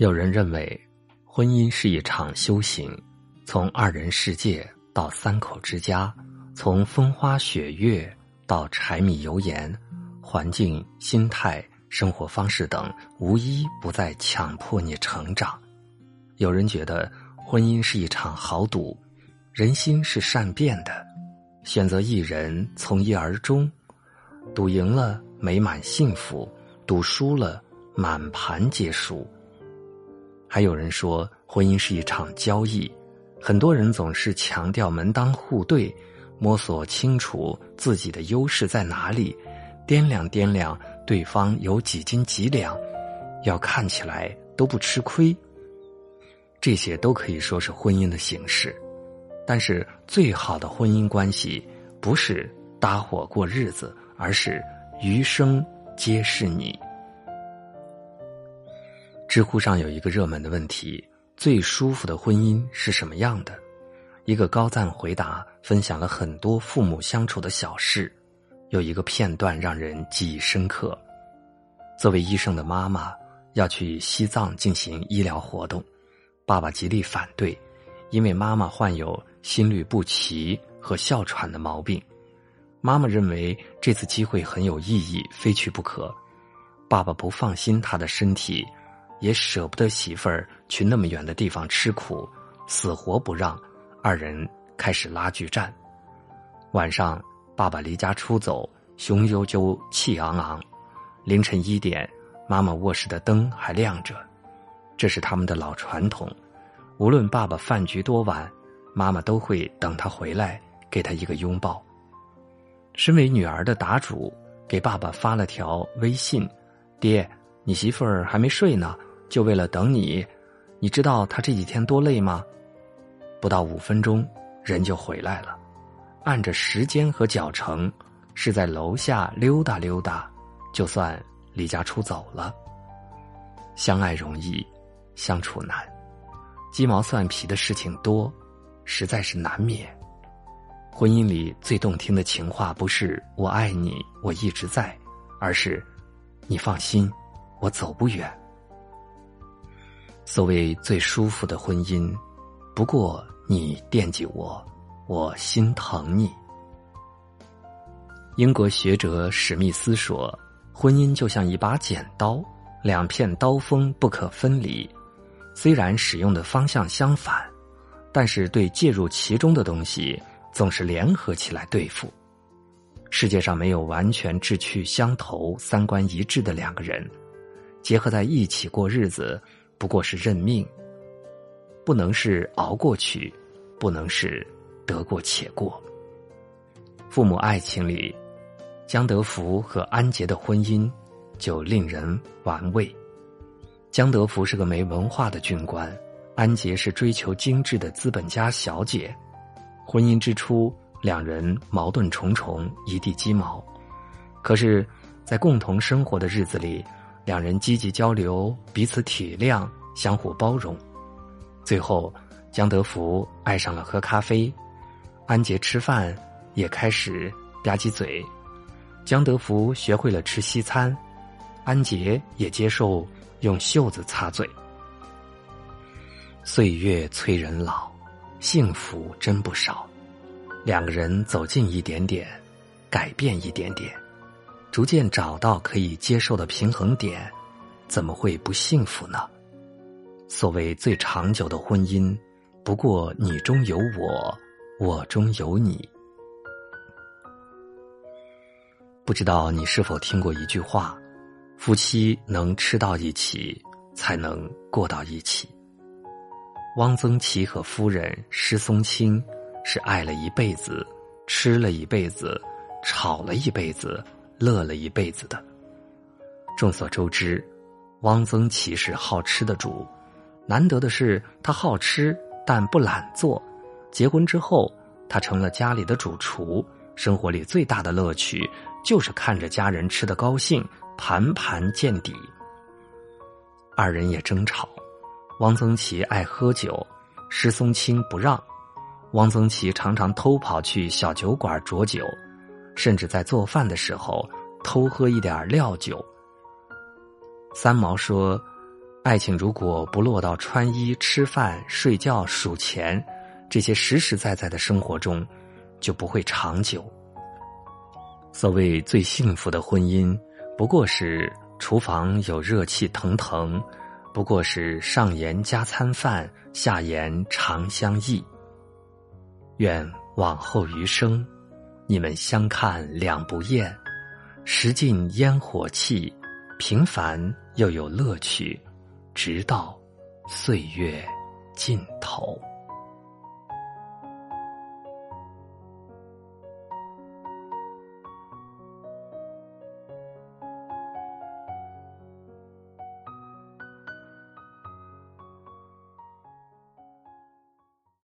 有人认为，婚姻是一场修行，从二人世界到三口之家，从风花雪月到柴米油盐，环境、心态、生活方式等，无一不在强迫你成长。有人觉得，婚姻是一场豪赌，人心是善变的，选择一人从一而终，赌赢了美满幸福，赌输了满盘皆输。还有人说，婚姻是一场交易，很多人总是强调门当户对，摸索清楚自己的优势在哪里，掂量掂量对方有几斤几两，要看起来都不吃亏。这些都可以说是婚姻的形式，但是最好的婚姻关系不是搭伙过日子，而是余生皆是你。知乎上有一个热门的问题：最舒服的婚姻是什么样的？一个高赞回答分享了很多父母相处的小事，有一个片段让人记忆深刻。作为医生的妈妈要去西藏进行医疗活动，爸爸极力反对，因为妈妈患有心律不齐和哮喘的毛病。妈妈认为这次机会很有意义，非去不可。爸爸不放心她的身体。也舍不得媳妇儿去那么远的地方吃苦，死活不让。二人开始拉锯战。晚上，爸爸离家出走，雄赳赳，气昂昂。凌晨一点，妈妈卧室的灯还亮着。这是他们的老传统，无论爸爸饭局多晚，妈妈都会等他回来，给他一个拥抱。身为女儿的答主给爸爸发了条微信：“爹，你媳妇儿还没睡呢。”就为了等你，你知道他这几天多累吗？不到五分钟，人就回来了。按着时间和脚程，是在楼下溜达溜达，就算离家出走了。相爱容易，相处难，鸡毛蒜皮的事情多，实在是难免。婚姻里最动听的情话，不是“我爱你，我一直在”，而是“你放心，我走不远”。所谓最舒服的婚姻，不过你惦记我，我心疼你。英国学者史密斯说：“婚姻就像一把剪刀，两片刀锋不可分离。虽然使用的方向相反，但是对介入其中的东西总是联合起来对付。世界上没有完全志趣相投、三观一致的两个人，结合在一起过日子。”不过是认命，不能是熬过去，不能是得过且过。父母爱情里，江德福和安杰的婚姻就令人玩味。江德福是个没文化的军官，安杰是追求精致的资本家小姐。婚姻之初，两人矛盾重重，一地鸡毛。可是，在共同生活的日子里。两人积极交流，彼此体谅，相互包容。最后，江德福爱上了喝咖啡，安杰吃饭也开始吧唧嘴。江德福学会了吃西餐，安杰也接受用袖子擦嘴。岁月催人老，幸福真不少。两个人走近一点点，改变一点点。逐渐找到可以接受的平衡点，怎么会不幸福呢？所谓最长久的婚姻，不过你中有我，我中有你。不知道你是否听过一句话：夫妻能吃到一起，才能过到一起。汪曾祺和夫人施松青是爱了一辈子，吃了一辈子，吵了一辈子。乐了一辈子的。众所周知，汪曾祺是好吃的主，难得的是他好吃但不懒做。结婚之后，他成了家里的主厨，生活里最大的乐趣就是看着家人吃的高兴，盘盘见底。二人也争吵，汪曾祺爱喝酒，施松青不让，汪曾祺常常偷跑去小酒馆酌酒。甚至在做饭的时候偷喝一点料酒。三毛说：“爱情如果不落到穿衣、吃饭、睡觉、数钱这些实实在在的生活中，就不会长久。所谓最幸福的婚姻，不过是厨房有热气腾腾，不过是上言加餐饭，下言长相忆。愿往后余生，你们相看两不厌，食尽烟火气，平凡又有乐趣，直到岁月尽头。